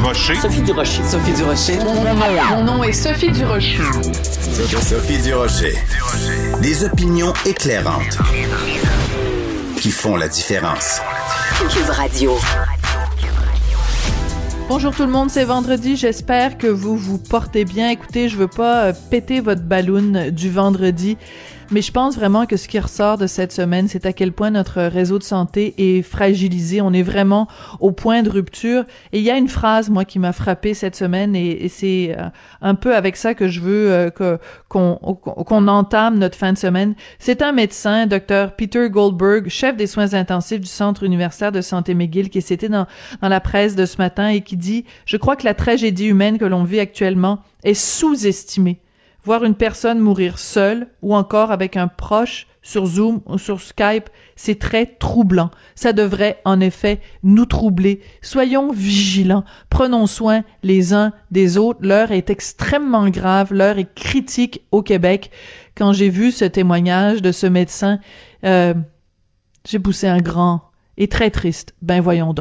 Durocher. Sophie Durocher. Sophie Durocher. Mon nom est Sophie Durocher. Sophie Durocher. Des opinions éclairantes qui font la différence. Cube Radio. Bonjour tout le monde, c'est vendredi. J'espère que vous vous portez bien. Écoutez, je veux pas euh, péter votre ballon du vendredi. Mais je pense vraiment que ce qui ressort de cette semaine, c'est à quel point notre réseau de santé est fragilisé. On est vraiment au point de rupture. Et il y a une phrase, moi, qui m'a frappé cette semaine, et, c'est euh, un peu avec ça que je veux euh, qu'on entame notre fin de semaine. C'est un médecin, docteur Peter Goldberg, chef des soins intensifs du Centre universitaire de santé McGill, qui s'était dans, dans la presse de ce matin et qui dit, je crois que la tragédie humaine que l'on vit actuellement est sous-estimée Voir une personne mourir seule ou encore avec un proche sur Zoom ou sur Skype, c'est très troublant. Ça devrait en effet nous troubler. Soyons vigilants. Prenons soin les uns des autres. L'heure est extrêmement grave. L'heure est critique au Québec. Quand j'ai vu ce témoignage de ce médecin, euh, j'ai poussé un grand et très triste. Ben voyons donc.